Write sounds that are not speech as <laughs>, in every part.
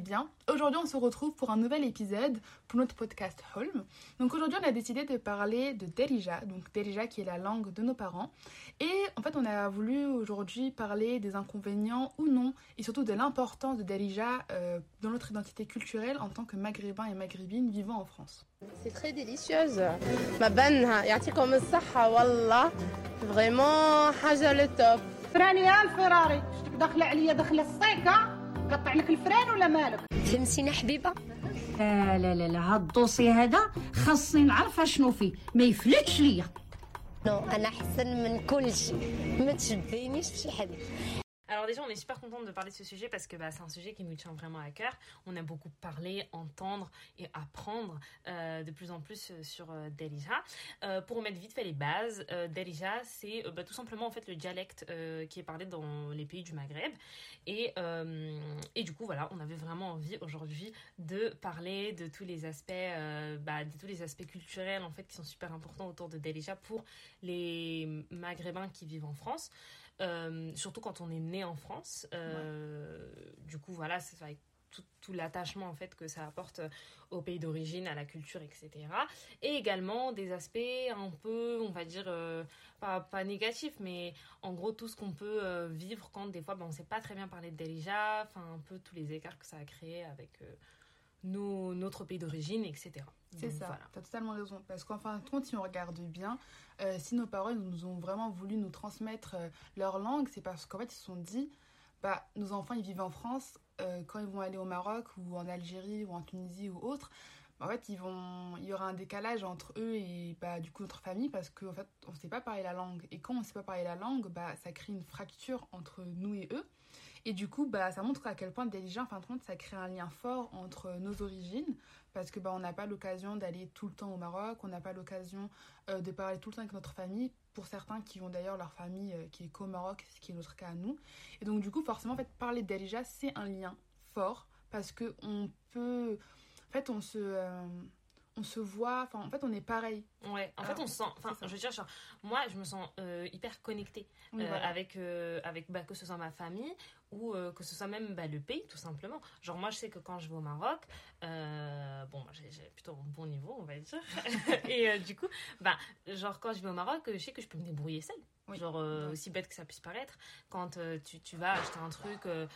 allez bien. Aujourd'hui, on se retrouve pour un nouvel épisode pour notre podcast Holm. Donc aujourd'hui, on a décidé de parler de Derija, donc Derija qui est la langue de nos parents. Et en fait, on a voulu aujourd'hui parler des inconvénients ou non, et surtout de l'importance de Derija euh, dans notre identité culturelle en tant que maghrébins et maghrébines vivant en France. C'est très délicieuse. Ma banne, comme ça, wallah. Vraiment, haja le top. قطع لك الفران ولا مالك؟ تلمسينا حبيبة. لا لا لا لا هاد الدوسي هذا خاصني نعرف شنو فيه. ما يفلتش ليا. نو أنا أحسن من كل شيء. ما تشبهينيش بشي حد Alors déjà, on est super contente de parler de ce sujet parce que bah, c'est un sujet qui nous tient vraiment à cœur. On a beaucoup parlé, entendre et apprendre euh, de plus en plus euh, sur euh. Euh, pour remettre vite fait les bases, Derija, c'est bah, tout simplement en fait le dialecte qui est parlé dans les pays du Maghreb. Et, du coup, voilà, on avait vraiment envie aujourd'hui de parler de tous les aspects, bah, de tous les aspects culturels en fait qui sont super importants autour de Derija pour les Maghrébins qui vivent en France. Euh, surtout quand on est né en France. Euh, Du coup, voilà, c'est avec tout, tout l'attachement en fait que ça apporte au pays d'origine, à la culture, etc. Et également des aspects un peu, on va dire, euh, pas, pas négatifs, mais en gros tout ce qu'on peut euh, vivre quand des fois ben, on ne sait pas très bien parler de Derija, enfin un peu tous les écarts que ça a créé avec euh, nos, notre pays d'origine, etc. C'est ça, voilà. t'as totalement raison. Parce qu'en fin de compte, si on regarde bien, euh, si nos parents nous ont vraiment voulu nous transmettre euh, leur langue, c'est parce qu'en fait, ils se sont dit, bah, nos enfants, ils vivent en France, euh, quand ils vont aller au Maroc ou en Algérie ou en Tunisie ou autre, en fait, ils vont, il y aura un décalage entre eux et bah, du coup notre famille parce qu'en fait, on ne sait pas parler la langue. Et quand on ne sait pas parler la langue, bah, ça crée une fracture entre nous et eux. Et du coup, bah, ça montre à quel point déjà, en fin de compte, ça crée un lien fort entre nos origines parce que bah, on n'a pas l'occasion d'aller tout le temps au Maroc, on n'a pas l'occasion euh, de parler tout le temps avec notre famille. Pour certains qui ont d'ailleurs leur famille euh, qui est qu'au Maroc, ce qui est notre cas à nous. Et donc du coup, forcément, en fait, parler d'Alija, c'est un lien fort parce que on peut, en fait, on se, euh, on se voit, enfin, en fait, on est pareil. Ouais, en Alors, fait, on se sent. Enfin, je veux dire, genre, moi, je me sens euh, hyper connectée Oui, euh, voilà. avec, euh, avec bah, que ce soit ma famille ou que ce soit même bah, le pays, tout simplement. Genre, moi, je sais que quand je vais au Maroc, bon, j'ai plutôt un bon niveau, on va dire. <laughs> Et du coup, bah, genre, quand je vais au Maroc, je sais que je peux me débrouiller seule. Oui. Genre, euh, aussi bête que ça puisse paraître, quand euh, tu, tu vas acheter un truc, euh,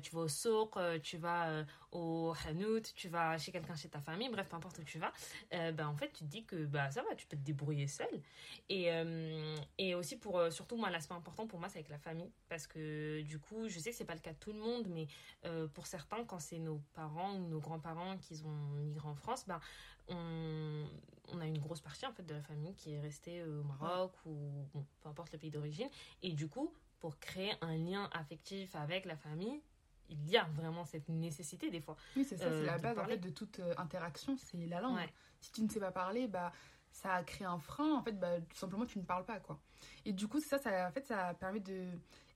tu vas au souk, tu vas au hanout, tu vas chez quelqu'un chez ta famille, bref, peu importe où tu vas, bah, en fait, tu te dis que bah, ça va, tu peux te débrouiller seul. Et, et aussi, pour, surtout, moi, l'aspect important pour moi, c'est avec la famille. Parce que du coup, je sais que c'est pas le cas de tout le monde, mais pour certains, quand c'est nos parents ou nos grands-parents qui ont migré en France, bah, on, grosse partie en fait, de la famille qui est restée euh, au Maroc ou bon, peu importe le pays d'origine. Et du coup, pour créer un lien affectif avec la famille, il y a vraiment cette nécessité des fois. Oui, c'est ça, Euh, c'est la de base en fait de toute euh, interaction, c'est la langue. Ouais. Si tu ne sais pas parler, bah ça crée un frein. En fait, bah tout simplement tu ne parles pas quoi. Et du coup, ça, ça, en fait, ça permet de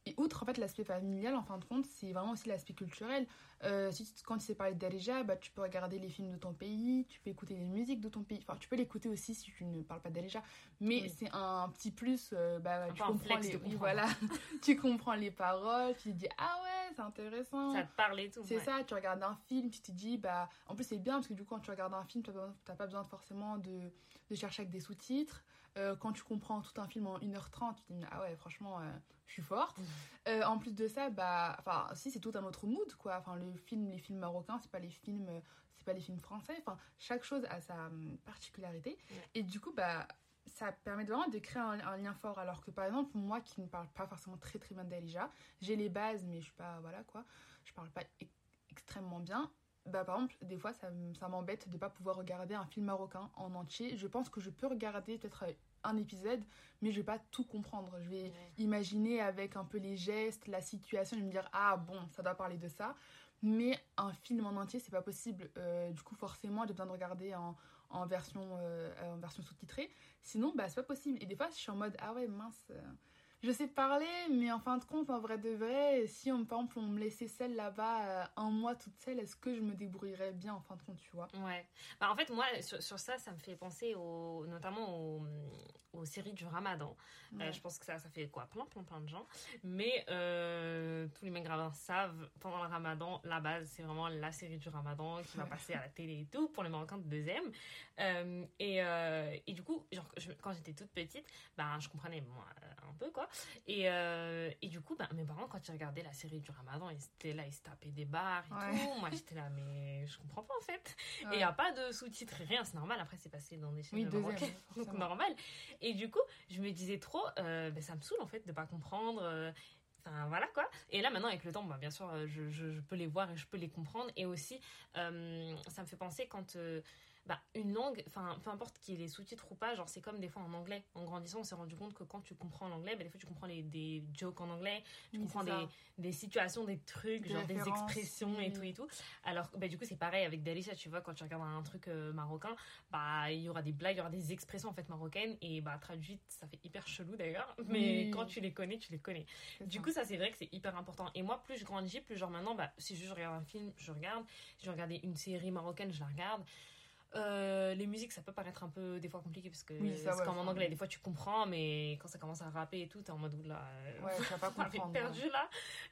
et outre en fait l'aspect familial, en fin de compte, c'est vraiment aussi l'aspect culturel. Euh, si tu- quand tu sais parler d'Arija, bah tu peux regarder les films de ton pays, tu peux écouter les musiques de ton pays. Enfin, tu peux l'écouter aussi si tu ne parles pas d'Arija, mais Oui. c'est un petit plus. euh, bah tu comprends les, de oui, voilà, <laughs> tu comprends les paroles, tu te dis ah ouais, c'est intéressant. Ça te parle et tout. C'est ouais. ça, tu regardes un film, tu te dis, bah, en plus c'est bien parce que du coup quand tu regardes un film, tu n'as pas besoin forcément de, de chercher avec des sous-titres. Euh, quand tu comprends tout un film en 1h30, tu te dis, ah ouais, franchement, euh, je suis forte. Euh, en plus de ça, bah, enfin, si c'est tout un autre mood, quoi. Enfin, le film, les films marocains, c'est pas les films, c'est pas les films français. Enfin, chaque chose a sa hum, particularité. Ouais. Et du coup, bah, ça permet vraiment de créer un, un lien fort. Alors que par exemple, moi qui ne parle pas forcément très très bien d'Alija, j'ai les bases, mais je suis pas, voilà quoi, je parle pas e- extrêmement bien. Bah, par exemple, des fois, ça, ça m'embête de pas pouvoir regarder un film marocain en entier. Je pense que je peux regarder peut-être un épisode, mais je vais pas tout comprendre. Je vais Ouais. imaginer avec un peu les gestes, la situation, et me dire ah bon, ça doit parler de ça. Mais un film en entier, c'est pas possible. Euh, du coup, forcément, j'ai besoin de regarder en, en version, euh, en version sous-titrée. Sinon, bah, c'est pas possible. Et des fois, je suis en mode ah ouais, mince. Je sais parler, mais en fin de compte, en vrai de vrai, si on, par exemple on me laissait seule là-bas euh, un mois toute seule, est-ce que je me débrouillerais bien en fin de compte, tu vois? Ouais. Bah, en fait, moi, sur, sur ça, ça me fait penser au, notamment aux, aux séries du ramadan. Euh, je pense que ça, ça fait quoi? Plein, plein, plein de gens. Mais euh, tous les maghrébins savent, pendant le ramadan, la base, c'est vraiment la série du ramadan qui va passer à la télé et tout, pour les Marocains de deuxième. Et, et du coup, genre, je- quand j'étais toute petite, bah, je comprenais moi, un peu, quoi. Et, euh, et du coup, bah, mes parents, quand ils regardaient la série du ramadan, ils étaient là, ils se tapaient des barres et Ouais. tout. <laughs> Moi, j'étais là, mais je comprends pas, en fait. Et il n'y a pas de sous-titres, rien, c'est normal. Après, c'est passé dans des chaînes Oui, deuxième. marocaines, <laughs> donc normal. Et du coup, je me disais trop, euh, ben, ça me saoule en fait de pas comprendre. euh, Enfin voilà quoi. Et là maintenant avec le temps, bah, bien sûr, euh, je, je- je peux les voir et je peux les comprendre. Et aussi, ça me fait penser quand bah, une langue, enfin peu importe qu'il y ait les sous-titres ou pas, genre c'est comme des fois en anglais. En grandissant, on s'est rendu compte que quand tu comprends l'anglais, bah, des fois tu comprends les, des jokes en anglais, tu Oui, comprends des, des situations, des trucs, Des genre des expressions et oui. tout et tout. Alors bah, du coup c'est pareil avec Dalisha, tu vois, quand tu regardes un truc euh, marocain, bah il y aura des blagues, il y aura des expressions en fait marocaines et bah traduites, ça fait hyper chelou d'ailleurs, <laughs> mais Oui. quand tu les connais, tu les connais. Du ça. coup, ça c'est vrai que c'est hyper important. Et moi, plus je grandis, plus genre maintenant, bah, si je regarde un film, je regarde. Si je regardais une série marocaine, je la regarde. Euh, les musiques, ça peut paraître un peu des fois compliqué parce que Oui, ça, ouais, comme en anglais. Des fois, tu comprends, mais quand ça commence à rapper et tout, t'es en mode oula. euh, Ouais, tu vas pas <laughs> comprendre. perdu là.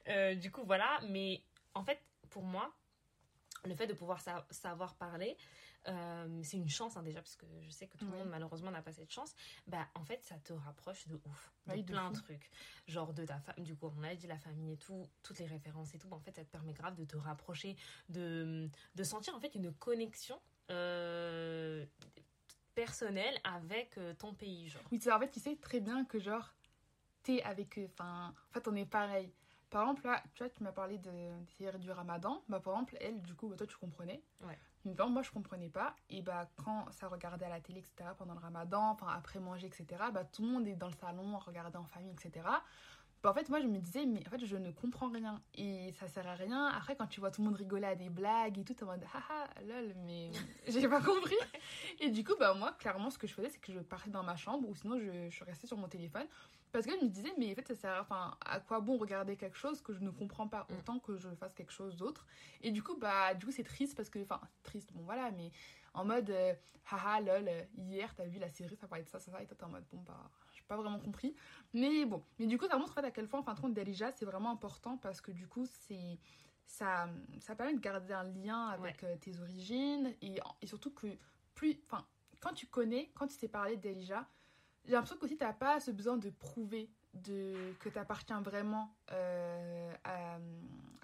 Euh, du coup, voilà. Mais en fait, pour moi, le fait de pouvoir sa- savoir parler, euh, c'est une chance hein, déjà, parce que je sais que tout le monde malheureusement n'a pas cette chance. Bah, en fait, ça te rapproche de ouf. De plein de fou. trucs. Genre de ta femme, du coup, on a dit la famille et tout, toutes les références et tout. bah, en fait, ça te permet grave de te rapprocher, de, de sentir en fait une connexion. Euh, personnelle avec euh, ton pays genre Oui, tu sais, en fait, tu sais très bien que, genre, t'es avec eux. Enfin, en fait, on est pareil. Par exemple, là, tu vois, tu m'as parlé de, du ramadan. Bah, par exemple, elle, du coup, bah, toi, tu comprenais. Ouais. Mais moi, je comprenais pas. Et bah, quand ça regardait à la télé, etc., pendant le ramadan, enfin, après manger, etc., bah, tout le monde est dans le salon, regarder en famille, etc. Bah, en fait, moi, je me disais, mais en fait, je ne comprends rien. Et ça sert à rien. Après, quand tu vois tout le monde rigoler à des blagues et tout, t'es en mode, haha, lol, mais <laughs> j'ai pas compris. Et du coup, bah, moi, clairement, ce que je faisais, c'est que je partais dans ma chambre ou sinon, je, je restais sur mon téléphone. Parce que je me disais, mais en fait, ça sert à, enfin, à quoi bon regarder quelque chose que je ne comprends pas Mm. autant que je fasse quelque chose d'autre? Et du coup, bah, du coup, c'est triste parce que, enfin, triste, bon, voilà, mais en mode, euh, haha, lol, hier, t'as vu la série, ça parlait de ça, ça, ça, et toi, t'es en mode, bon, bah, pas vraiment compris. Mais bon, mais du coup, ça montre en fait à quel point, en fin de compte, Dalija, c'est vraiment important parce que du coup, c'est. Ça, ça permet de garder un lien avec euh, tes origines et, et surtout que plus. Enfin, quand tu connais, quand tu sais parler d'Elija, j'ai l'impression qu'aussi t'as pas ce besoin de prouver de, que t'appartiens vraiment euh, à,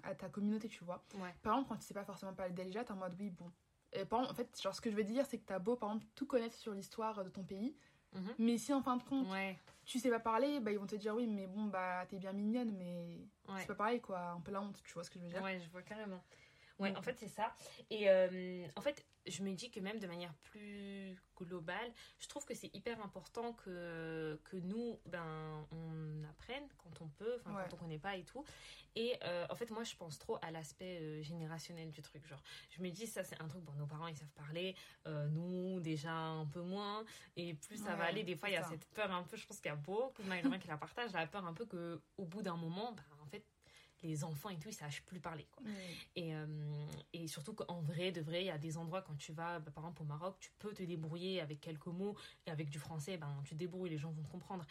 à ta communauté, tu vois. ouais Par exemple, quand tu sais pas forcément parler d'Elija, t'es en mode oui, bon. Et par exemple, en fait, genre, ce que je veux dire, c'est que t'as beau, par exemple, tout connaître sur l'histoire de ton pays, Mhm. mais si en fin de compte, ouais tu sais pas parler, bah, ils vont te dire oui, mais bon, bah, t'es bien mignonne, mais ouais c'est pas pareil, quoi. Un peu la honte, tu vois ce que je veux dire? Ouais, je vois carrément. Ouais, en fait, c'est ça. Et euh, en fait, je me dis que même de manière plus globale, je trouve que c'est hyper important que, que nous, ben, on apprenne quand on peut, enfin, Ouais. quand on connaît pas et tout. Et euh, en fait, moi, je pense trop à l'aspect euh, générationnel du truc. Genre, je me dis, ça, c'est un truc, bon, nos parents, ils savent parler, euh, nous, déjà un peu moins. Et plus ça va aller, des fois, il y a ça. cette peur un peu, je pense qu'il y a beaucoup de maghrébins qui la partagent, la peur un peu que au bout d'un moment, ben, en fait, les enfants et tout, ils sachent plus parler, quoi. Et, euh, et surtout qu'en vrai, de vrai, il y a des endroits quand tu vas, bah, par exemple au Maroc, tu peux te débrouiller avec quelques mots et avec du français, ben, tu te débrouilles, les gens vont te comprendre.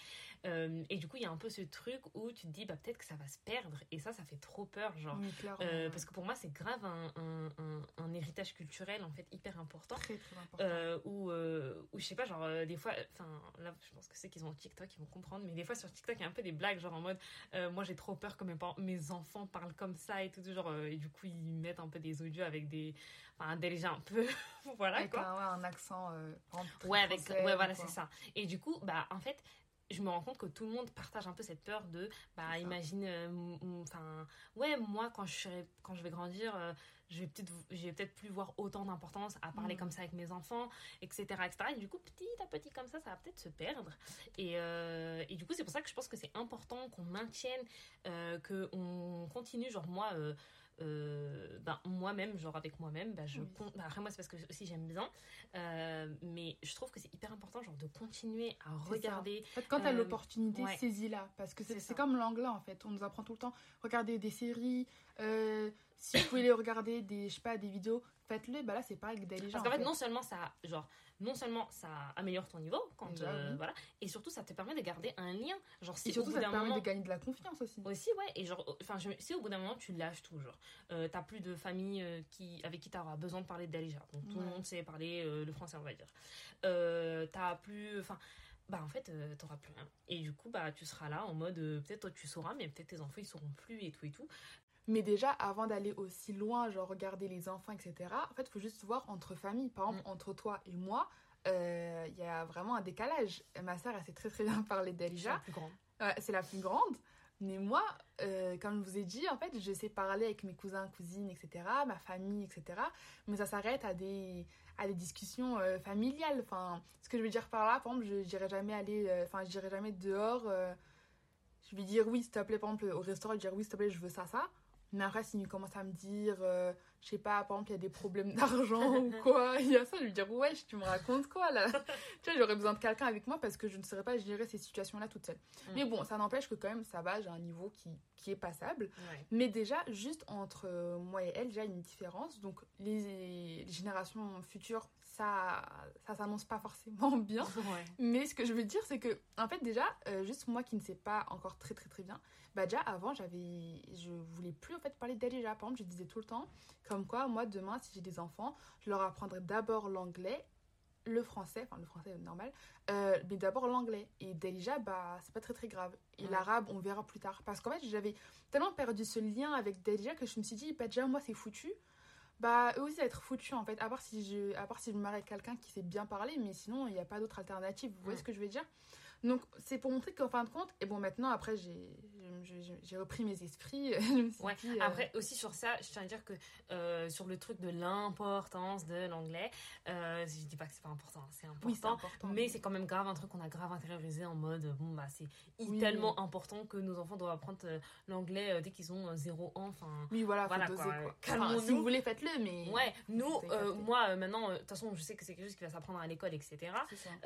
Euh, et du coup, il y a un peu ce truc où tu te dis, bah, peut-être que ça va se perdre. Et ça, ça fait trop peur, genre. Euh, parce que pour moi, c'est grave un, un, un- un héritage culturel, en fait, hyper important. Très, très important. Je sais pas genre des fois enfin là je pense que ceux qui ont TikTok ils vont comprendre mais des fois sur TikTok il y a un peu des blagues genre en mode moi j'ai trop peur que mes, parents- mes enfants parlent comme ça et tout genre euh, et du coup ils mettent un peu des audios avec des enfin déjà un peu. <laughs> Voilà avec quoi un, ouais, un accent. euh, ouais avec français, ouais voilà c'est ça. Et du coup bah en fait je me rends compte que tout le monde partage un peu cette peur de bah imagine euh, enfin ouais moi quand je serai quand je vais grandir euh, je vais peut-être je vais peut-être plus voir autant d'importance à parler Mm. comme ça avec mes enfants etc etc et du coup petit à petit comme ça ça va peut-être se perdre et, euh, et du coup c'est pour ça que je pense que c'est important qu'on maintienne euh, que on continue genre moi euh, euh, ben, moi-même, genre avec moi-même, ben, je Oui. ben, après moi c'est parce que aussi j'aime bien, euh, mais je trouve que c'est hyper important genre de continuer à regarder. En fait, quand t'as Euh, l'opportunité, ouais. saisis-la. Parce que c'est comme l'anglais, en fait. On nous apprend tout le temps. Regardez des séries. euh, si vous les regarder, des, je sais pas, des vidéos, faites-le. Bah là, c'est pareil avec Daily Parce qu'en fait, non seulement ça, genre, non seulement ça améliore ton niveau, quand, Déjà, euh, oui. voilà, et surtout ça te permet de garder un lien. Genre, si Et surtout, au bout ça te permet moment, de gagner de la confiance aussi. Aussi, ouais. Et genre, enfin, si au bout d'un moment tu lâches tout, genre, euh, t'as plus de famille euh, qui, avec qui t'auras besoin de parler d'Alija. Donc tout le Ouais. monde sait parler euh, le français, on va dire. Euh, t'as plus, enfin, bah en fait, euh, t'auras plus rien. Et du coup, bah tu seras là en mode, euh, peut-être toi tu sauras, mais peut-être tes enfants ils sauront plus et tout et tout. Mais déjà, avant d'aller aussi loin, genre regarder les enfants, etc., en fait, faut juste voir entre familles. Par exemple, Mm. entre toi et moi, euh, il y a vraiment un décalage. Ma sœur, elle sait très très bien <laughs> parler Déjà d'Alija. plus grand. Ouais, c'est la plus grande. Mais moi, euh, comme je vous ai dit, en fait, je sais parler avec mes cousins, cousines, etc., ma famille, etc. Mais ça s'arrête à des, à des discussions euh, familiales. Enfin, ce que je veux dire par là, par exemple, je n'irai jamais aller, euh, enfin, je dirai jamais dehors. je vais dire oui, s'il te plaît, par exemple, au restaurant, je vais dire oui, s'il te plaît, je veux ça, ça. Mais après, s'il commence à me dire, euh, je sais pas, par exemple, il y a des problèmes d'argent <laughs> ou quoi, il y a ça, je vais dire, ouais, tu me racontes quoi là? <laughs> Tu vois, j'aurais besoin de quelqu'un avec moi parce que je ne saurais pas gérer ces situations-là toute seule. Mm. Mais bon, ça n'empêche que quand même, ça va, j'ai un niveau qui, qui est passable. Ouais. Mais déjà, juste entre euh, moi et elle, déjà, il y a une différence. Donc, les générations futures, ça, ça s'annonce pas forcément <laughs> bien. Ouais. Mais ce que je veux dire, c'est que, en fait, déjà, euh, juste moi qui ne sais pas encore très très très bien, bah déjà avant, j'avais, je voulais plus en fait parler déjà. Par exemple, je disais tout le temps, comme quoi, moi demain, si j'ai des enfants, je leur apprendrai d'abord l'anglais, le français, enfin le français normal, euh, mais d'abord l'anglais. Et déjà, bah c'est pas très très grave. Et Ouais. l'arabe, on verra plus tard. Parce qu'en fait, j'avais tellement perdu ce lien avec Delija que je me suis dit, bah déjà, moi c'est foutu. Bah eux aussi, ça va être foutu en fait. À part si je, à part si je me marie avec quelqu'un qui sait bien parler, mais sinon, il n'y a pas d'autre alternative. Vous voyez Ouais. ce que je veux dire? Donc c'est pour montrer qu'en fin de compte, et bon maintenant après j'ai j'ai- repris mes esprits, <laughs> je me suis Ouais. dit, euh, Après aussi sur ça, je tiens à dire que euh, sur le truc de l'importance de l'anglais, euh, je dis pas que c'est pas important, c'est important. oui c'est important. Mais c'est quand même grave un truc qu'on a grave intériorisé en mode bon bah c'est Oui, tellement important que nos enfants doivent apprendre euh, l'anglais euh, dès qu'ils ont 0 ans enfin Oui voilà, faut Voilà, doser quoi. quoi. Calmons-nous. Enfin, si vous voulez faites-le, mais ouais nous euh, moi euh, maintenant euh, de toute façon je sais que c'est quelque chose qui va s'apprendre à l'école etc.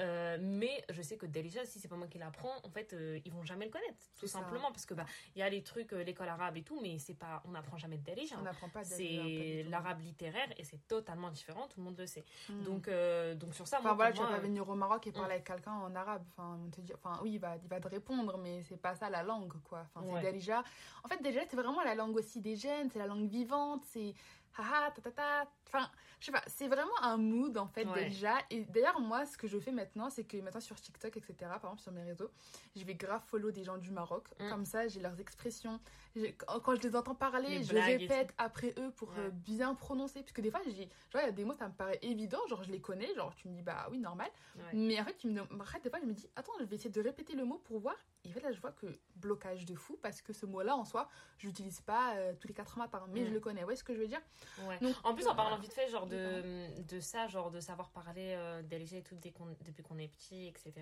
Euh, mais je sais que déjà si c'est pas moi qui l'apprends en fait euh, ils vont jamais le connaître tout ça. simplement parce que bah il y a les trucs euh, l'école arabe et tout mais c'est pas on n'apprend jamais de Darija On n'apprend pas c'est l'arabe littéraire et c'est totalement différent tout le monde le sait Hmm. donc euh, donc sur ça Enfin moi, voilà, tu vas pas euh, venir au Maroc et parler mm. avec quelqu'un en arabe. Enfin, on te dit, enfin oui, il va, il va te répondre, mais c'est pas ça la langue, quoi. Enfin, Ouais. c'est déjà. En fait, déjà, c'est vraiment la langue aussi des jeunes, c'est la langue vivante, c'est haha, ta ta ta. Enfin, je sais pas, c'est vraiment un mood en fait Ouais. déjà. Et d'ailleurs, moi, ce que je fais maintenant, c'est que maintenant sur TikTok, etc., par exemple sur mes réseaux, je vais grave follow des gens du Maroc. Mm. Comme ça, j'ai leurs expressions. Quand je les entends parler, Les je répète après eux pour Ouais. euh, bien prononcer. Parce que des fois, j'ai, genre, il y a des mots, ça me paraît évident, genre je les connais, genre tu me dis, bah oui, normal. ouais. Mais en fait, tu me après, des fois, je me dis, attends, je vais essayer de répéter le mot pour voir. Et en fait, là, je vois que blocage de fou, parce que ce mot-là, en soi, je l'utilise pas euh, tous les quatre matins, mais Mm. je le connais. Ouais, ce que je veux dire? Donc, En plus, en parlant voilà. vite fait, genre de, de ça, genre de savoir parler euh, d'LG et tout dès depuis qu'on est petit, etc.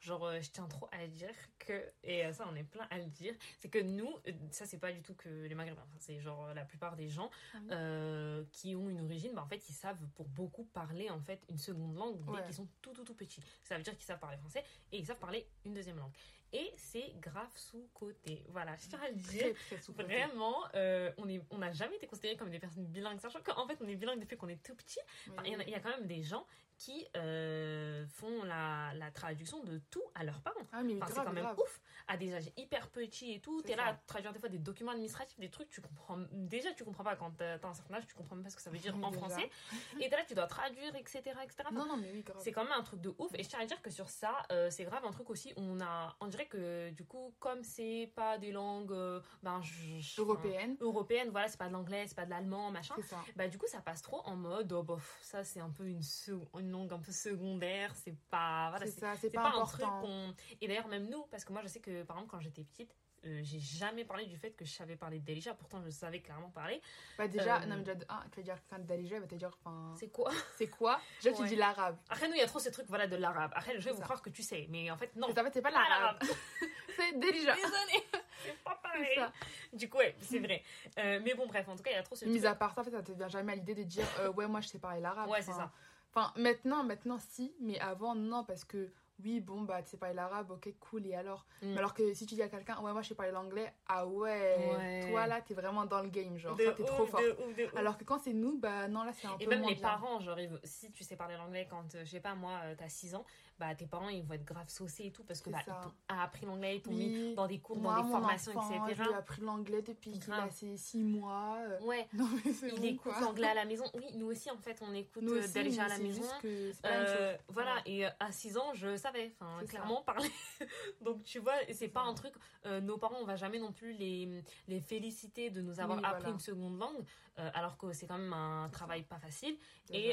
Genre, euh, je tiens trop à dire que, et euh, ça, on est plein à le dire, c'est que nous, euh, ça, c'est pas du tout que les Maghrébins, c'est genre la plupart des gens Ah oui. euh, qui ont une origine, bah, en fait, ils savent pour beaucoup parler en fait une seconde langue dès Ouais. qu'ils sont tout, tout, tout petits. Ça veut dire qu'ils savent parler français et ils savent parler une deuxième langue. Et c'est grave sous-côté. Voilà, je tiens à le dire. Très, très Vraiment, euh, on n'a jamais été considérés comme des personnes bilingues, sachant qu'en fait, on est bilingue depuis qu'on est tout petit. Enfin, Il y, en a- il y a quand même des gens qui euh, font la, la traduction de tout à leurs parents. Ah, Enfin, c'est quand même grave. ouf. À des âges hyper petits et tout, t'es là à traduire des fois des documents administratifs, des trucs, tu comprends. Déjà, tu comprends pas quand t'as un certain âge, tu comprends même pas ce que ça veut dire <laughs> en déjà. français. <laughs> Et t'es là, tu dois traduire, etc. etc. Enfin, Non, non, mais oui, c'est quand même un truc de ouf. Et je tiens à dire que sur ça, euh, c'est grave un truc aussi. On a, on dirait que du coup, comme c'est pas des langues, euh, ben, je- je- Européenne, enfin, européennes, voilà, c'est pas de l'anglais, c'est pas de l'allemand, machin. ça. Bah du coup, ça passe trop en mode, oh bof, ça c'est un peu une, sec- une langue un peu secondaire, c'est pas, voilà, c'est c'est ça, c'est c'est pas, pas, un truc qu'on. Et d'ailleurs, même nous, parce que moi je sais que par exemple, quand j'étais petite, euh, j'ai jamais parlé du fait que je savais parler de Delisha, pourtant je savais clairement parler. Bah, déjà, Euh, non, mais déjà, tu vas dire quand Dalija, elle va te dire, enfin, C'est quoi? c'est quoi? Déjà, tu dis l'arabe. Après, nous, il y a trop ces trucs voilà, de l'arabe. Après, je vais C'est vous ça. croire que tu sais, mais en fait, non. Mais en fait, c'est pas l'arabe. <laughs> c'est Dalija. Désolée. <laughs> c'est pas C'est pareil. ça. Du coup, ouais, c'est vrai. Euh, mais bon, bref, en tout cas, il y a trop ce Mis truc. à part ça, en fait, ça te vient jamais à l'idée de dire euh, ouais, moi je sais parler l'arabe. Ouais, c'est ça. Enfin, maintenant, maintenant, si, mais avant, non, parce que oui, bon, bah, tu sais parler l'arabe, ok, cool, et alors? Mm. Alors que si tu dis à quelqu'un, ouais, moi je sais parler l'anglais, ah ouais, Ouais. toi là, t'es vraiment dans le game, genre, t'es trop fort. de ouf, de ouf. Alors que quand c'est nous, bah non, là, c'est un Et peu même moins les bien. parents, genre, si tu sais parler l'anglais quand, euh, je sais pas, moi, euh, t'as 6 ans, bah tes parents, ils vont être grave saucés et tout parce que bah, ça. ils t'ont appris l'anglais, ils t'ont Oui. mis dans des cours, Moi, dans des formations, enfant, etc. Lui ai appris l'anglais depuis qu'il a ses 6 mois. euh, Ouais, <laughs> Non, mais c'est il bon, écoute l'anglais à la maison. Oui, nous aussi, en fait, on écoute euh, Delja à la maison. juste que Euh, voilà, et euh, à 6 ans, je savais, enfin, C'est ça. clairement parler. <laughs> Donc, tu vois, c'est pas un truc, euh, nos parents, on va jamais non plus les, les féliciter de nous avoir Oui, appris voilà. une seconde langue, euh, alors que c'est quand même un travail pas facile. Et,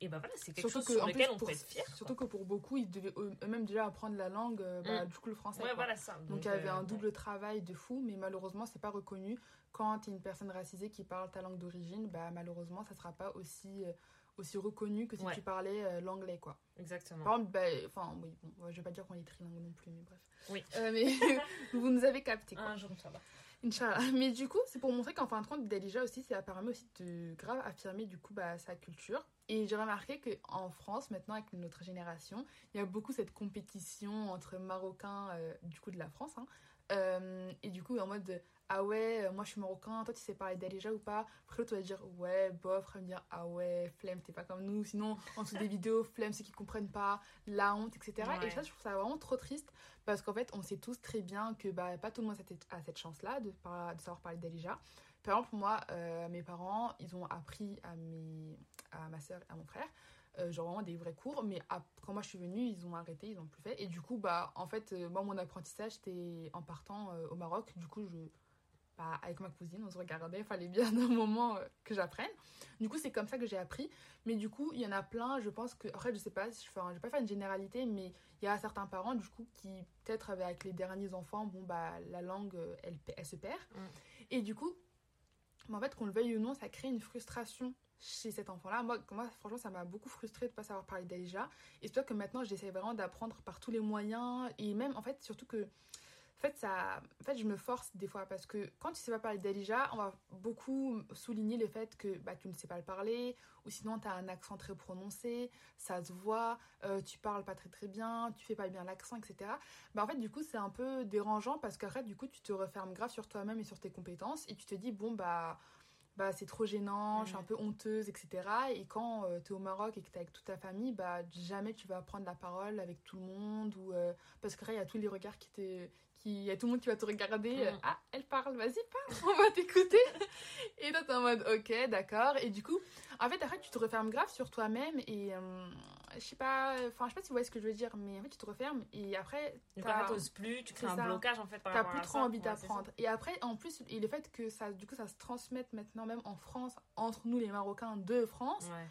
et bah voilà, c'est quelque chose sur lequel on peut être fier. Surtout que pour beaucoup, ils devaient eux- eux-mêmes déjà apprendre la langue, euh, bah, Mm. du coup, le français. Ouais, quoi. voilà ça. Donc il y avait euh, un double travail de fou, mais malheureusement, c'est pas reconnu. Quand tu es une personne racisée qui parle ta langue d'origine, bah, malheureusement, ça sera pas aussi, euh, aussi reconnu que si Ouais. tu parlais euh, l'anglais, quoi. Exactement. Par exemple, bah, enfin, oui, bon, je vais pas dire qu'on est trilingue non plus, mais bref. Oui. Euh, mais <laughs> vous nous avez capté, quoi. Un jour, ça va. Inch'Allah. <laughs> Mais du coup, c'est pour montrer qu'en fin de compte, Dalija aussi, ça permet aussi de grave affirmer du coup bah, sa culture. Et j'ai remarqué qu'en France, maintenant, avec notre génération, il y a beaucoup cette compétition entre Marocains, euh, du coup de la France, hein. Euh, et du coup, en mode, de, ah ouais, euh, moi je suis Marocain, toi tu sais parler Dalija ou pas? Après l'autre, tu vas dire, ouais, bof, après me dire, ah ouais, flemme, t'es pas comme nous. Sinon, en dessous des <laughs> vidéos, flemme, ceux qui comprennent pas, la honte, etc. Ouais. Et ça, je trouve ça vraiment trop triste parce qu'en fait, on sait tous très bien que bah, pas tout le monde a cette, chance-là de, de savoir parler d'Alija. Par exemple, moi, euh, mes parents, ils ont appris à, mes, à ma soeur et à mon frère, euh, genre vraiment des vrais cours, mais quand moi je suis venue, ils ont arrêté, ils ont plus fait. Et du coup, bah, en fait, euh, moi, mon apprentissage, c'était en partant euh, au Maroc. Du coup, je, bah, avec ma cousine, on se regardait, il fallait bien <laughs> un moment euh, que j'apprenne. Du coup, c'est comme ça que j'ai appris. Mais du coup, il y en a plein, je pense que. Après, je sais pas, si je, je vais pas faire une généralité, mais il y a certains parents, du coup, qui, peut-être avec les derniers enfants, bon, bah, la langue, euh, elle, elle se perd. Mm. Et du coup, en fait, qu'on le veuille ou non, ça crée une frustration chez cet enfant-là. Moi, moi, franchement, ça m'a beaucoup frustrée de ne pas savoir parler déjà. Et c'est pour ça que maintenant, j'essaie vraiment d'apprendre par tous les moyens. Et même, en fait, surtout que. En fait, ça, en fait, je me force des fois parce que quand tu sais pas parler d'Alija, on va beaucoup souligner le fait que bah, tu ne sais pas le parler ou sinon tu as un accent très prononcé, ça se voit, euh, tu parles pas très très bien, tu fais pas bien l'accent, etc. Bah, en fait, du coup, c'est un peu dérangeant parce qu'après, du coup, tu te refermes grave sur toi-même et sur tes compétences et tu te dis, bon, bah, bah c'est trop gênant, je suis un peu honteuse, etc. Et quand tu es au Maroc et que tu es avec toute ta famille, bah, jamais tu vas prendre la parole avec tout le monde ou euh, parce qu'après, il y a tous les regards qui te. Il y a tout le monde qui va te regarder. Euh, ah, elle parle, vas-y, parle, <laughs> on va t'écouter. et toi, t'es en mode, ok, d'accord. Et du coup, en fait, après, tu te refermes grave sur toi-même et euh, je sais pas, enfin, je sais pas si vous voyez ce que je veux dire, mais en fait, tu te refermes et après, après, t'oses plus, tu crées un ça. blocage en fait par T'as plus trop envie Ouais, d'apprendre. Et après, en plus, et le fait que ça, du coup, ça se transmette maintenant même en France, entre nous les Marocains de France, Ouais.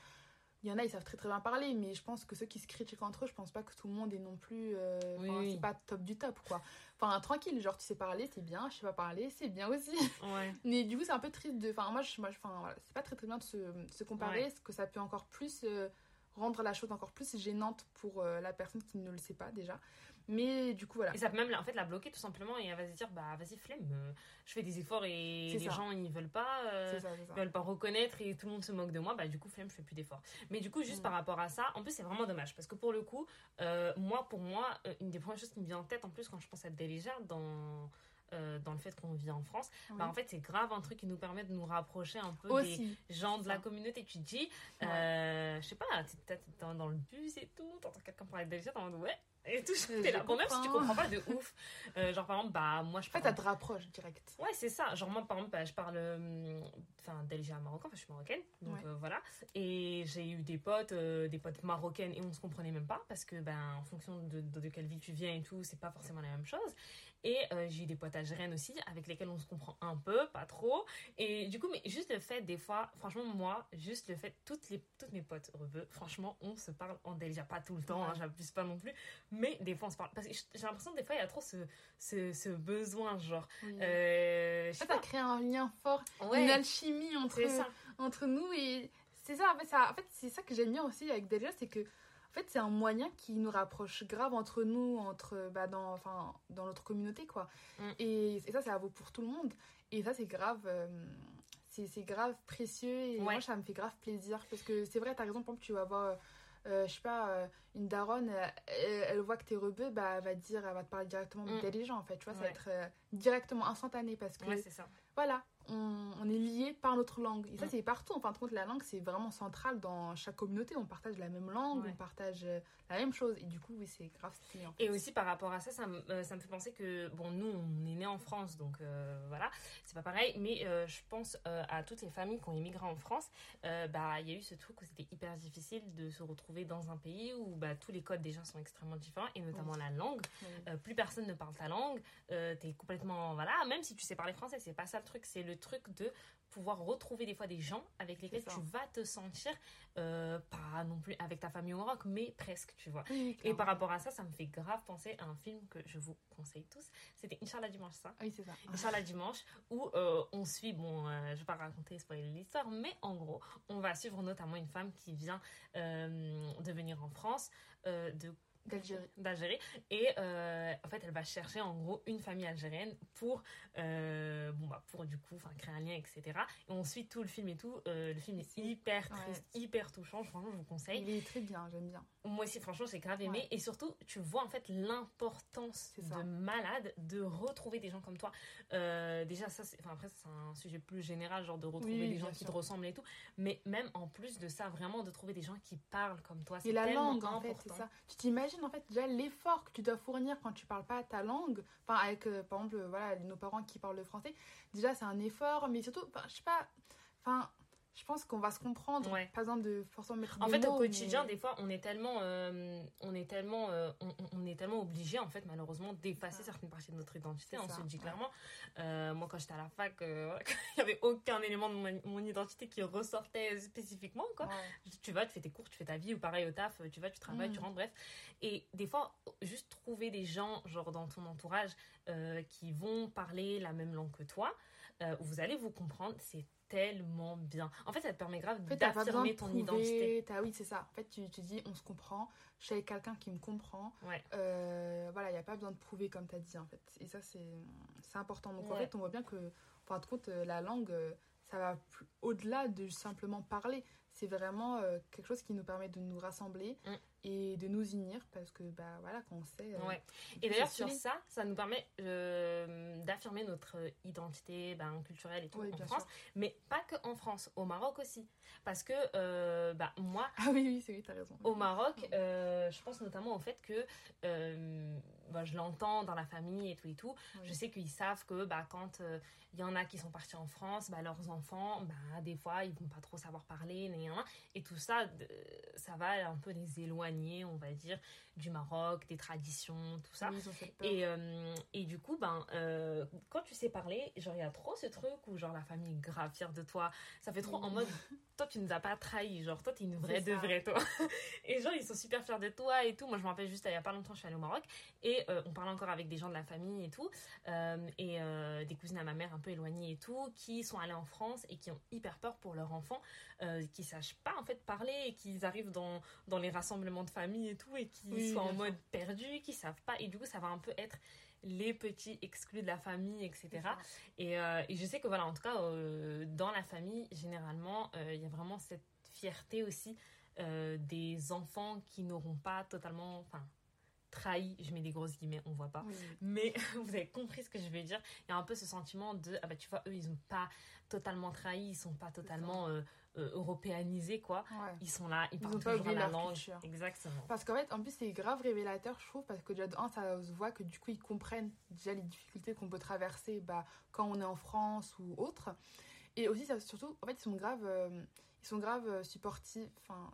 Il y en a, ils savent très très bien parler, mais je pense que ceux qui se critiquent entre eux, je pense pas que tout le monde est non plus. euh, Oui, enfin, oui. C'est pas top du top, quoi. Enfin, tranquille, genre, tu sais parler, c'est bien, je sais pas parler, c'est bien aussi. Ouais. <laughs> Mais du coup, c'est un peu triste de. Enfin, moi, je, moi, enfin, voilà, c'est pas très très bien de se, se comparer, Ouais. parce que ça peut encore plus. euh, rendre la chose encore plus gênante pour euh, la personne qui ne le sait pas déjà. Mais du coup, voilà. Et ça peut même en fait la bloquer tout simplement et elle va se dire bah vas-y flemme, euh, je fais des efforts et les ça. gens ils veulent pas. euh, ça, ils veulent pas reconnaître et tout le monde se moque de moi, bah du coup flemme, je fais plus d'efforts. Mais du coup juste Mm. par rapport à ça, en plus c'est vraiment dommage parce que pour le coup, euh, moi pour moi, une des premières choses qui me vient en tête en plus quand je pense à Delija dans euh, dans le fait qu'on vit en France, Oui. bah en fait c'est grave un truc qui nous permet de nous rapprocher un peu des Aussi. gens de la communauté. Tu te dis, Ouais. euh, je sais pas, t'es peut-être dans, dans le bus et tout, t'entends quelqu'un parler de Delija, t'es en mode ouais. Et tout, Je t'es là. Bon, même si tu comprends. pas de ouf. Euh, genre, par exemple, bah, moi, je En fait, parle- ça te rapproche direct. Ouais, c'est ça. Genre, moi, par exemple, bah, je parle. euh, Enfin, d'Alger marocain, enfin, je suis marocaine. Donc, Ouais. euh, voilà. Et j'ai eu des potes, euh, des potes marocaines, et on se comprenait même pas. Parce que, ben, en fonction de, de, de quelle ville tu viens et tout, c'est pas forcément la même chose. Et euh, j'ai eu des potes algériennes aussi, avec lesquelles on se comprend un peu, pas trop. Et du coup, mais juste le fait, des fois, franchement, moi, juste le fait, toutes, les, toutes mes potes rebeux, franchement, on se parle en Delija. Pas tout le temps, hein, j'abuse pas non plus. Mais des fois, on se parle. Parce que j'ai l'impression, des fois, il y a trop ce, ce, ce besoin, genre. Oui. Euh, Ça, pas. crée un lien fort, Ouais, une alchimie entre, entre nous et c'est ça en fait, ça en fait c'est ça que j'aime bien aussi avec Delia c'est que En fait, c'est un moyen qui nous rapproche grave entre nous, entre, bah, dans, enfin, dans notre communauté, quoi. Mm. Et, et ça, ça vaut pour tout le monde. Et ça, c'est grave. euh, c'est grave précieux et Ouais. moi ça me fait grave plaisir parce que c'est vrai par exemple tu vas voir euh, je sais pas euh, une daronne euh, elle, elle voit que t'es rebeu bah elle va te dire elle va te parler directement Mm. d'intelligent en fait tu vois ça va être euh, directement instantané parce que Ouais, c'est ça. voilà on, on est lié par notre langue et ça Mm. c'est partout en fin de compte la langue c'est vraiment central dans chaque communauté on partage la même langue Ouais. on partage euh, la même chose et du coup oui c'est grave stylé en fait. Et aussi par rapport à ça, ça me, euh, ça me fait penser que, bon, nous, on est nés en France, donc euh, voilà, c'est pas pareil, mais euh, je pense euh, à toutes les familles qui ont immigré en France, bah, il y a eu ce truc où c'était hyper difficile de se retrouver dans un pays où bah, tous les codes déjà sont extrêmement différents, et notamment Oui. la langue. Oui. Plus personne ne parle ta langue, euh, t'es complètement, voilà, même si tu sais parler français, c'est pas ça le truc, c'est le truc de pouvoir retrouver des fois des gens avec lesquels tu vas te sentir, euh, pas non plus avec ta famille au Maroc, mais presque, tu vois. Oui, Et par rapport à ça, ça me fait grave penser à un film que je vous conseille tous. C'était Inch'Allah Dimanche, ça. Oui c'est ça Inch'Allah Dimanche, où euh, on suit, bon, euh, je vais pas raconter, spoiler l'histoire, mais en gros, on va suivre notamment une femme qui vient de venir en France, de d'Algérie. d'Algérie. Et euh, en fait elle va chercher en gros une famille algérienne pour euh, bon bah pour du coup enfin créer un lien etc et on suit tout le film et tout. Euh, le film est hyper ouais. triste hyper touchant. Franchement je vous conseille. Il est très bien j'aime bien moi aussi, franchement, j'ai grave aimé. Ouais. Et surtout, tu vois en fait l'importance de malade de retrouver des gens comme toi. Euh, déjà, ça, c'est, enfin, après, c'est un sujet plus général, genre de retrouver Oui, des gens qui te ressemblent et tout. Mais même en plus de ça, vraiment de trouver des gens qui parlent comme toi. Et C'est la tellement langue, en fait, important. c'est ça. Tu t'imagines, en fait, déjà l'effort que tu dois fournir quand tu parles pas ta langue. Enfin, avec, euh, par exemple, euh, voilà, nos parents qui parlent le français. Déjà, c'est un effort, mais surtout, enfin, je sais pas. Enfin, je pense qu'on va se comprendre. Ouais. Par exemple, de forcément mettre En des fait, au mots, quotidien, mais- des fois, on est tellement, euh, on est tellement, euh, on, on est tellement obligé, en fait, malheureusement, d'effacer certaines parties de notre identité. C'est On ça, se dit ouais. clairement. Euh, moi, quand j'étais à la fac, <laughs> il n'y avait aucun élément de mon, mon identité qui ressortait spécifiquement, quoi. Ouais. tu vas, tu fais tes cours, tu fais ta vie, ou pareil au taf, tu vas, tu travailles, Mm. tu rentres, bref. Et des fois, juste trouver des gens, genre dans ton entourage, qui vont parler la même langue que toi, où vous allez vous comprendre, c'est tellement bien. En fait, ça te permet grave En fait, d'affirmer ton prouver, identité. oui, c'est ça. En fait, tu te dis, on se comprend. Je suis avec quelqu'un qui me comprend. Ouais. Euh, voilà, il n'y a pas besoin de prouver, comme tu as dit, en fait. Et ça, c'est important. Donc, en fait, on voit bien que, en fin de compte, euh, la langue, euh, ça va au-delà de simplement parler. C'est vraiment euh, quelque chose qui nous permet de nous rassembler Mm. Et de nous unir parce que, bah voilà, qu'on sait. euh, Ouais. Et d'ailleurs, sur ça, ça nous permet euh, d'affirmer notre identité ben, culturelle et tout en France, sûr. mais pas que en France, au Maroc aussi. Parce que euh, bah, moi, Ah oui, oui, c'est oui, t'as raison. Au Maroc, je pense notamment au fait que bah, je l'entends dans la famille et tout et tout. Je sais qu'ils savent que bah, quand il y en a qui sont partis en France, bah, leurs enfants, bah, des fois, ils vont pas trop savoir parler, et tout ça, ça va un peu les éloigner, on va dire, du Maroc, des traditions, tout ça. Oui. Et, euh, et du coup, ben, euh, quand tu sais parler, genre, il y a trop ce truc où, genre, la famille est grave fière de toi. Ça fait trop en mode, <laughs> toi, tu nous as pas trahi. Genre, toi, t'es une vraie de vraie, toi. <laughs> Et genre, ils sont super fiers de toi et tout. Moi, je me rappelle juste, il y a pas longtemps, je suis allée au Maroc. Et euh, on parlait encore avec des gens de la famille et tout. euh, et euh, des cousines à ma mère un peu éloignées et tout, qui sont allées en France et qui ont hyper peur pour leurs enfants, qui sachent pas, en fait, parler et qu'ils arrivent dans, dans les rassemblements de famille et tout, et qui Oui, soient en mode perdus, qui savent pas. Et du coup, ça va un peu être les petits exclus de la famille, etc. Et, euh, et je sais que, voilà, en tout cas, euh, dans la famille, généralement, euh, il y a vraiment cette fierté aussi des enfants qui n'auront pas totalement, enfin, trahi, je mets des grosses guillemets, on voit pas. Oui. Mais <laughs> vous avez compris ce que je veux dire. Il y a un peu ce sentiment de, ah bah tu vois, eux, ils ont pas totalement trahi, ils sont pas totalement euh, euh, européanisés, quoi. Ouais. Ils sont là, ils, Ils parlent pas toujours oublié la langue. culture. Exactement. Parce qu'en fait, en plus, c'est grave révélateur, je trouve, parce que déjà, de un, ça se voit que du coup, ils comprennent déjà les difficultés qu'on peut traverser bah, quand on est en France ou autre. Et aussi, ça, surtout, en fait, ils sont grave, euh, ils sont grave euh, supportifs. Enfin,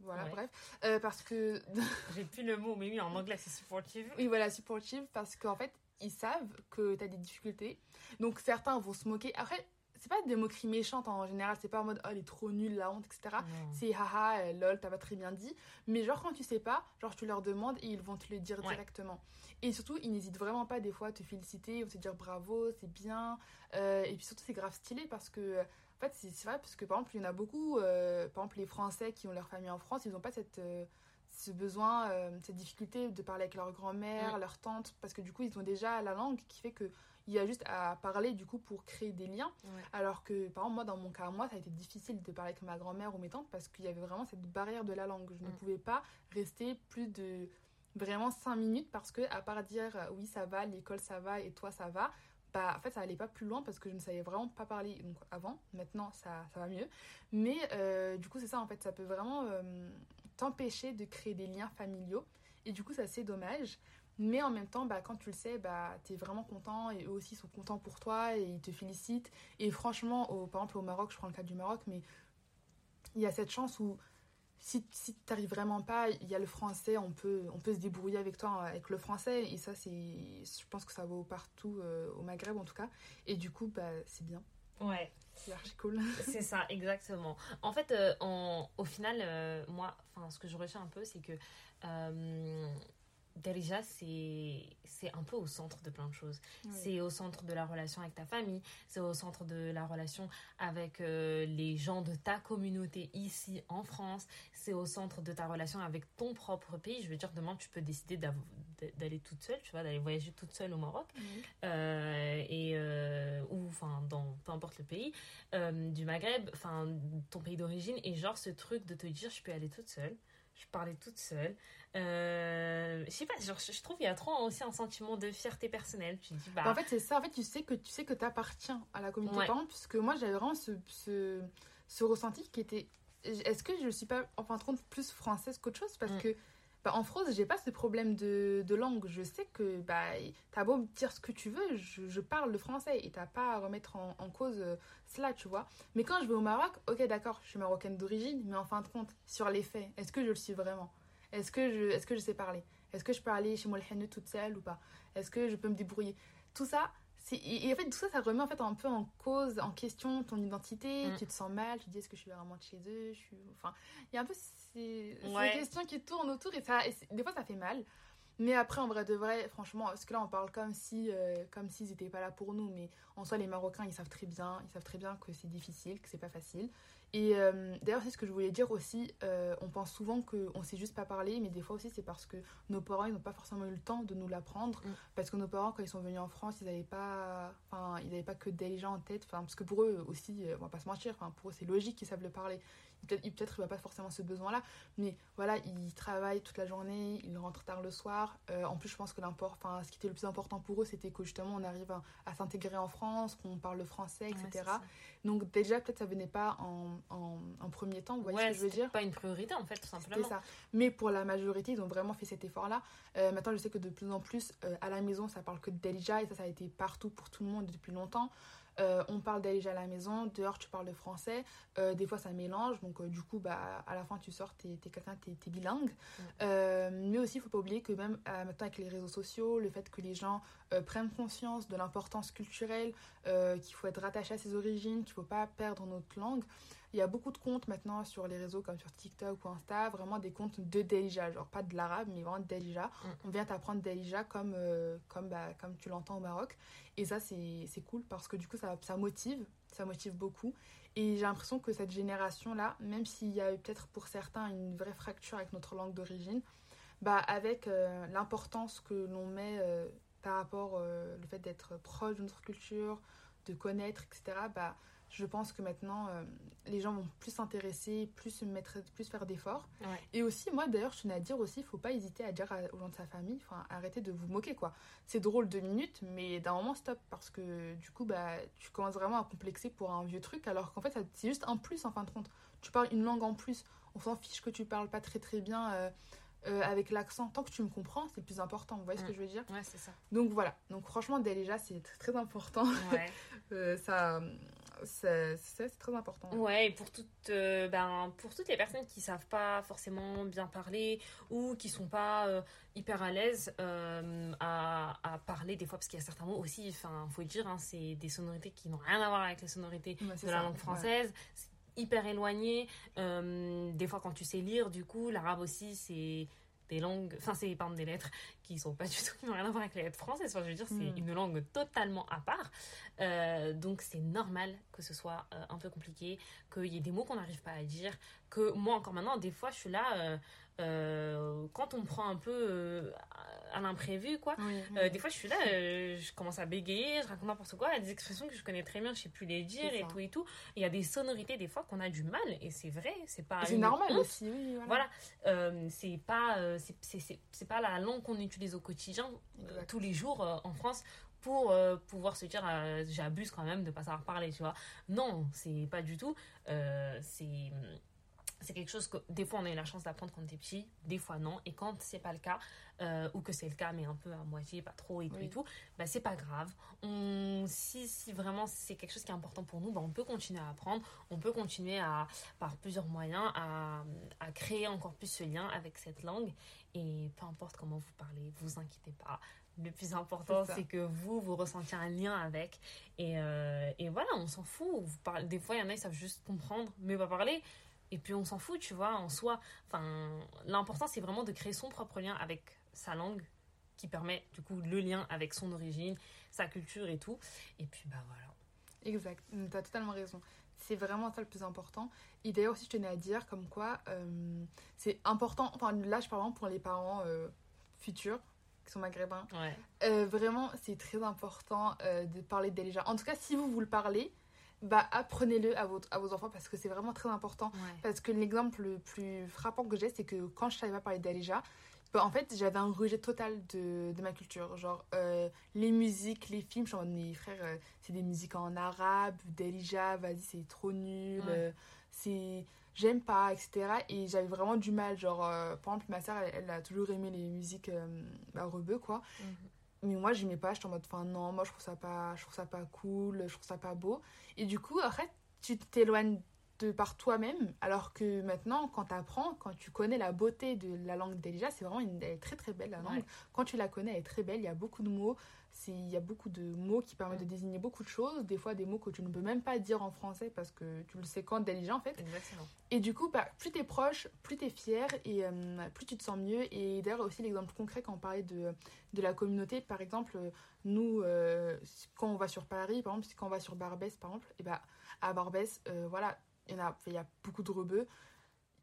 voilà, Ouais. bref. Euh, parce que, <laughs> J'ai plus le mot, mais oui, en anglais, c'est supportive. oui, voilà, supportifs, parce qu'en fait, ils savent que tu as des difficultés. Donc, certains vont se moquer. Après, c'est pas des moqueries méchantes en général, c'est pas en mode, oh, elle est trop nulle, la honte, etc. C'est haha, euh, lol, t'as pas très bien dit. Mais genre, quand tu sais pas, genre, tu leur demandes et ils vont te le dire Ouais. directement. Et surtout, ils n'hésitent vraiment pas des fois à te féliciter ou te dire bravo, c'est bien. Euh, et puis surtout, c'est grave stylé parce que, En fait, c'est vrai, parce que par exemple, il y en a beaucoup, euh, par exemple, les Français qui ont leur famille en France, ils n'ont pas cette, euh, ce besoin, euh, cette difficulté de parler avec leur grand-mère, leur tante, parce que du coup, ils ont déjà la langue qui fait que il y a juste à parler du coup pour créer des liens. Ouais. Alors que, par exemple, moi, dans mon cas, moi, ça a été difficile de parler avec ma grand-mère ou mes tantes parce qu'il y avait vraiment cette barrière de la langue. Je ne pouvais pas rester plus de vraiment cinq minutes parce que, à part dire euh, oui, ça va, l'école, ça va et toi, ça va, bah, en fait, ça allait pas plus loin parce que je ne savais vraiment pas parler donc, avant. Maintenant, ça, ça va mieux. Mais euh, du coup, c'est ça, en fait, ça peut vraiment euh, t'empêcher de créer des liens familiaux. Et du coup, ça, c'est dommage. Mais en même temps, bah, quand tu le sais, bah, tu es vraiment content et eux aussi sont contents pour toi et ils te félicitent. Et franchement, au, par exemple au Maroc, je prends le cas du Maroc, mais il y a cette chance où si, si tu n'arrives vraiment pas, il y a le français, on peut, on peut se débrouiller avec toi avec le français. Et ça, c'est, je pense que ça vaut partout euh, au Maghreb en tout cas. Et du coup, bah, c'est bien. Ouais. C'est archi cool. <laughs> C'est ça, exactement. En fait, euh, en- au final, euh, moi, ce que je retiens un peu, c'est que euh, Derija, c'est un peu au centre de plein de choses. C'est au centre de la relation avec ta famille, c'est au centre de la relation avec euh, les gens de ta communauté ici en France, c'est au centre de ta relation avec ton propre pays. Je veux dire, demain, tu peux décider d'aller toute seule, tu vois, d'aller voyager toute seule au Maroc. Euh, et euh, ou enfin dans peu importe le pays du Maghreb, enfin ton pays d'origine. Et genre ce truc de te dire je peux aller toute seule, je parlais toute seule. Euh, je sais pas, genre je trouve qu'il y a trop aussi un sentiment de fierté personnelle. Tu dis bah Bah, en fait, c'est ça. En fait, tu sais que tu sais que appartiens à la communauté Ouais. par exemple, puisque moi, j'avais vraiment ce, ce, ce ressenti qui était. Est-ce que je suis pas, en fin de compte, plus française qu'autre chose? Parce Mm. que bah, en France, j'ai pas ce problème de, de langue. Je sais que bah, t'as beau me dire ce que tu veux, je, je parle le français et t'as pas à remettre en, en cause euh, cela, tu vois. Mais quand je vais au Maroc, ok, d'accord, je suis marocaine d'origine, mais en fin de compte, sur les faits, est-ce que je le suis vraiment? Est-ce que, je, est que je sais parler? Est-ce que je peux aller chez moi le toute seule ou pas? Est-ce que je peux me débrouiller? Tout ça, et en fait tout ça ça remet en fait un peu en cause en question ton identité Mm. tu te sens mal tu te dis est-ce que je suis vraiment de chez eux? Je suis enfin il y a un peu ces, ces Ouais. questions qui tournent autour et ça et c'est- des fois ça fait mal. Mais après en vrai de vrai franchement parce que là on parle comme si euh, comme s'ils étaient pas là pour nous mais en soi les Marocains ils savent très bien ils savent très bien que c'est difficile que c'est pas facile. Et euh, d'ailleurs c'est ce que je voulais dire aussi euh, on pense souvent qu'on sait juste pas parler mais des fois aussi c'est parce que nos parents ils n'ont pas forcément eu le temps de nous l'apprendre. Mm. parce que nos parents quand ils sont venus en France ils n'avaient pas enfin ils n'avaient pas que des gens en tête. Enfin parce que pour eux aussi euh, on va pas se mentir enfin pour eux c'est logique qu'ils savent le parler peut-être ils peut-être il n'y a pas forcément ce besoin là mais voilà ils travaillent toute la journée ils rentrent tard le soir Euh, en plus je pense que l'import enfin ce qui était le plus important pour eux c'était que justement on arrive à, à s'intégrer en France qu'on parle le français etc donc déjà peut-être ça venait pas en, en, en premier temps vous voyez ouais, ce que je veux dire? pas une priorité en fait, tout simplement. ça. Mais pour la majorité, ils ont vraiment fait cet effort-là. Euh, maintenant, je sais que de plus en plus, euh, à la maison, ça parle que d'Elija et ça, ça a été partout pour tout le monde depuis longtemps. Euh, on parle d'Elija à la maison, dehors, tu parles le français. Euh, des fois, ça mélange. Donc, euh, du coup, bah, à la fin, tu sors, t'es es quelqu'un, t'es es bilingue. Mais aussi, il faut pas oublier que même maintenant, avec les réseaux sociaux, le fait que les gens prennent conscience de l'importance culturelle, qu'il faut être rattaché à ses origines, qu'il faut pas perdre notre langue. Il y a beaucoup de comptes maintenant sur les réseaux comme sur TikTok ou Insta, vraiment des comptes de Delija, genre pas de l'arabe, mais vraiment de Delija. Mm. On vient t'apprendre Delija comme, euh, comme, bah, comme tu l'entends au Maroc. Et ça, c'est cool parce que du coup, ça, ça motive, ça motive beaucoup. Et j'ai l'impression que cette génération-là, même s'il y a eu peut-être pour certains une vraie fracture avec notre langue d'origine, bah, avec euh, l'importance que l'on met euh, par rapport le fait d'être proche de notre culture, de connaître, etc., bah, je pense que maintenant, euh, les gens vont plus s'intéresser, plus se mettre, plus faire d'efforts. Ouais. Et aussi, moi d'ailleurs, je tenais à dire aussi, il faut pas hésiter à dire à- aux gens de sa famille, enfin, arrêtez de vous moquer, quoi. C'est drôle deux minutes, mais d'un moment, stop, parce que du coup, bah, tu commences vraiment à complexer pour un vieux truc, alors qu'en fait, c'est juste un plus en fin de compte. Tu parles une langue en plus, on s'en fiche que tu parles pas très très bien euh, euh, avec l'accent. Tant que tu me comprends, c'est le plus important, vous voyez ce Mm. que je veux dire? Ouais, c'est ça. Donc voilà, donc franchement, déjà, c'est très, très important. Ouais. <laughs> Ça, c'est très important. Ouais, et pour toutes, euh, ben, pour toutes les personnes qui savent pas forcément bien parler ou qui sont pas euh, hyper à l'aise euh, à, à parler des fois, parce qu'il y a certains mots aussi, enfin, faut le dire, hein, c'est des sonorités qui n'ont rien à voir avec les sonorités Ouais, de la langue ouais. française. C'est hyper éloigné. Des fois, quand tu sais lire, du coup, l'arabe aussi, c'est des langues, enfin c'est par exemple des lettres qui sont pas <laughs> du tout, qui n'ont rien à voir avec les lettres françaises. Enfin, je veux dire, c'est Mm. une langue totalement à part. Euh, donc c'est normal que ce soit euh, un peu compliqué, qu'il y ait des mots qu'on n'arrive pas à dire, que moi encore maintenant, des fois je suis là, euh, quand on prend un peu euh, à l'imprévu, quoi. Oui, Euh, des fois, je suis là, euh, je commence à bégayer, je raconte n'importe quoi. Il y a des expressions que je connais très bien, je sais plus les dire et tout et tout. Il y a des sonorités, des fois, qu'on a du mal, et c'est vrai, c'est pas. c'est normal honte. aussi, oui. Voilà. Voilà, Euh, c'est pas, euh, c'est- pas la langue qu'on utilise au quotidien, tous les jours en France, pour euh, pouvoir se dire euh, j'abuse quand même de pas savoir parler, tu vois. Non, c'est pas du tout. Euh, c'est c'est quelque chose que des fois on a eu la chance d'apprendre quand on était petit, des fois non. Et quand c'est pas le cas, euh, ou que c'est le cas mais un peu à moitié, pas trop et tout Oui. et tout, bah c'est pas grave. On, si, si vraiment c'est quelque chose qui est important pour nous, bah on peut continuer à apprendre, on peut continuer à, par plusieurs moyens à, à créer encore plus ce lien avec cette langue. Et peu importe comment vous parlez, vous inquiétez pas. Le plus important, C'est que vous, vous ressentiez un lien avec. Et, euh, et voilà, on s'en fout. Vous parlez, des fois, il y en a, ils savent juste comprendre, mais pas parler. Et puis, on s'en fout, tu vois, en soi. Enfin, l'important, c'est vraiment de créer son propre lien avec sa langue, qui permet, du coup, le lien avec son origine, sa culture et tout. Et puis, bah voilà. Exact, tu as totalement raison. C'est vraiment ça le plus important. Et d'ailleurs aussi, je tenais à dire comme quoi euh, c'est important, enfin là je parle pour les parents euh, futurs qui sont maghrébins. Ouais. Euh, vraiment, c'est très important de parler déjà. En tout cas, si vous vous le parlez, bah apprenez-le à, votre, à vos enfants parce que c'est vraiment très important. Ouais. Parce que l'exemple le plus frappant que j'ai, c'est que quand je savais pas parler d'Alija, bah, en fait, j'avais un rejet total de, de ma culture. Genre, euh, les musiques, les films, je suis en mode, mais frère, euh, c'est des musiques en arabe, d'Alija, vas-y, c'est trop nul, Ouais. euh, c'est. J'aime pas, etc. Et j'avais vraiment du mal. Genre, par exemple, ma soeur, elle, elle a toujours aimé les musiques bah, rebeux, quoi. Mhm. Mais moi, j'aimais pas, j'étais en mode, enfin, non, moi, je trouve ça pas, je trouve ça pas cool, je trouve ça pas beau. Et du coup, après, tu t'éloignes de par toi-même, alors que maintenant, quand tu apprends, quand tu connais la beauté de la langue déjà, c'est vraiment une, elle est très très belle la langue. Ouais. Quand tu la connais, elle est très belle, il y a beaucoup de mots, il y a beaucoup de mots qui permettent de désigner beaucoup de choses, des fois des mots que tu ne peux même pas dire en français parce que tu le sais quand déjà en fait. Exactement. Et du coup, bah, plus t'es proche, plus t'es fier et euh, plus tu te sens mieux. Et d'ailleurs, aussi l'exemple concret quand on parlait de, de la communauté, par exemple, nous, euh, quand on va sur Paris, par exemple, quand on va sur Barbès, par exemple, et bah, à Barbès, euh, voilà, il y, en a, il y a beaucoup de rebeux.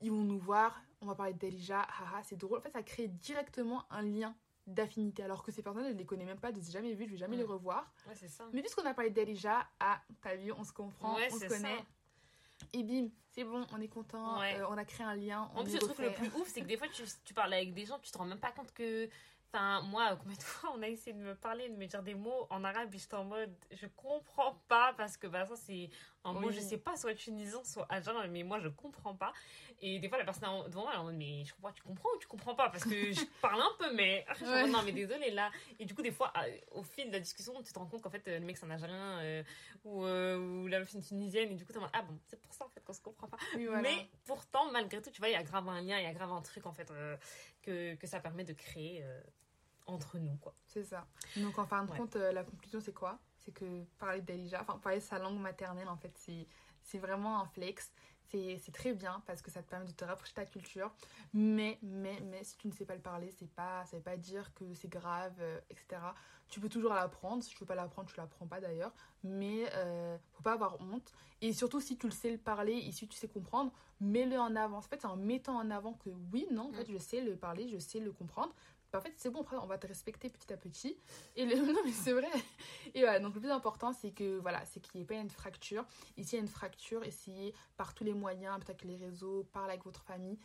Ils vont nous voir, on va parler d'Elija, haha, c'est drôle. En fait, ça crée directement un lien d'affinité. Alors que ces personnes, je ne les connais même pas, je ne les ai jamais vues, je ne vais jamais les revoir. Ouais, c'est ça. Mais puisqu'on a parlé d'Elija, ah, t'as vu, on se comprend, Ouais, on se connaît. ça. Et bim, c'est bon, on est content, Ouais. euh, on a créé un lien. En plus, le truc le plus ouf, c'est que des fois, tu, tu parles avec des gens, tu te rends même pas compte que. Enfin, moi, <laughs> combien de fois on a essayé de me parler, de me dire des mots en arabe, et j'étais en mode, je comprends pas, parce que bah, ça, c'est un mot, Oui. je sais pas, soit tunisien, soit agen, mais moi, je comprends pas. Et des fois, la personne devant moi, elle est en mode, mais je comprends, tu comprends ou tu comprends pas? Parce que <laughs> je parle un peu, mais. <laughs> Non, mais désolé, là. Et du coup, des fois, au fil de la discussion, tu te rends compte qu'en fait, euh, le mec, c'est un algérien, euh, ou, euh, ou la meuf, c'est une tunisienne, et du coup, t'es en mode, ah bon, c'est pour ça, en fait, qu'on se comprend pas. Oui, voilà. Mais pourtant, malgré tout, tu vois, il y a grave un lien, il y a grave un truc, en fait, euh, que, que ça permet de créer entre nous, quoi. C'est ça. Donc en fin de Ouais. compte, euh, la conclusion c'est quoi? C'est que parler d'Elija, enfin parler sa langue maternelle en fait, c'est, vraiment un flex. C'est, c'est très bien parce que ça te permet de te rapprocher de ta culture. Mais, mais, mais si tu ne sais pas le parler, c'est pas, ça veut pas dire que c'est grave, euh, etc. Tu peux toujours l'apprendre. Si tu veux pas l'apprendre, tu l'apprends pas d'ailleurs. Mais euh, faut pas avoir honte. Et surtout si tu le sais le parler et si tu sais comprendre, mets-le en avant. En fait, c'est en mettant en avant que oui, non, en fait, je sais le parler, je sais le comprendre. Bah, en fait, c'est bon, on va te respecter petit à petit. Et le... <laughs> non, mais c'est vrai. Et voilà, donc le plus important, c'est que voilà, c'est qu'il n'y ait pas une fracture. Ici, il y a une fracture, essayez par tous les moyens, peut-être avec les réseaux, parler avec votre famille.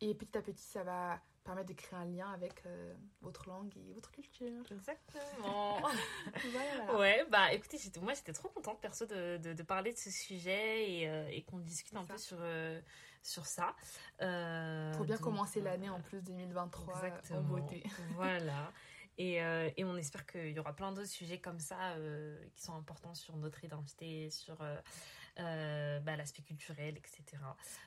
Et petit à petit, ça va permettre de créer un lien avec euh, votre langue et votre culture. Exactement. <laughs> Voilà, voilà. ouais, bah écoutez, moi j'étais trop contente perso de, de, de parler de ce sujet et, euh, et qu'on discute un ça. peu sur, euh, sur ça. Euh, Faut bien donc, commencer l'année en plus 2023 Exactement. en beauté. Voilà. Et, et on espère qu'il y aura plein d'autres sujets comme ça qui sont importants sur notre identité, sur bah, l'aspect culturel, etc.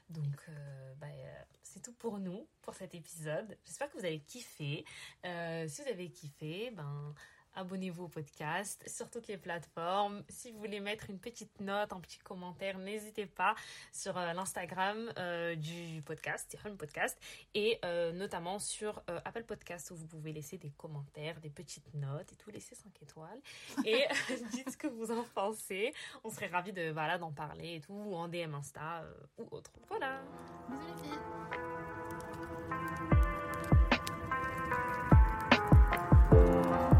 Donc, euh, bah, euh, c'est tout pour nous, pour cet épisode. J'espère que vous avez kiffé. Euh, si vous avez kiffé, ben, abonnez-vous au podcast sur toutes les plateformes. Si vous voulez mettre une petite note, un petit commentaire, n'hésitez pas sur euh, l'Instagram euh, du podcast, Tiffany Podcast, et euh, notamment sur euh, Apple Podcast où vous pouvez laisser des commentaires, des petites notes et tout, laisser 5 étoiles. Et <laughs> <laughs> dites ce que vous en pensez. On serait ravis de voilà d'en parler et tout, ou en DM Insta ou autre. Voilà. Bisous les filles.